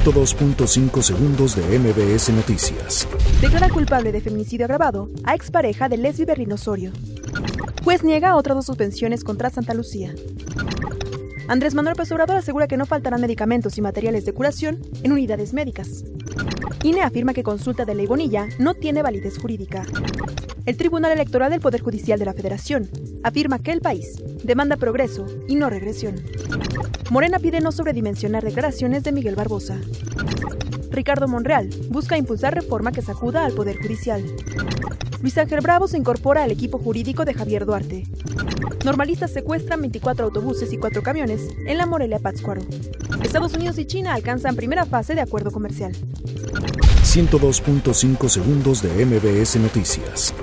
102.5 segundos de MBS Noticias. Declara culpable de feminicidio agravado a expareja de Leslie Berlín Osorio. Juez niega otras dos suspensiones contra Santa Lucía. Andrés Manuel López Obrador asegura que no faltarán medicamentos y materiales de curación en unidades médicas. INE afirma que consulta de ley Bonilla no tiene validez jurídica. El Tribunal Electoral del Poder Judicial de la Federación afirma que el país demanda progreso y no regresión. Morena pide no sobredimensionar declaraciones de Miguel Barbosa. Ricardo Monreal busca impulsar reforma que sacuda al Poder Judicial. Luis Ángel Bravo se incorpora al equipo jurídico de Javier Duarte. Normalistas secuestran 24 autobuses y 4 camiones en la Morelia Pátzcuaro. Estados Unidos y China alcanzan primera fase de acuerdo comercial. 102.5 segundos de MBS Noticias.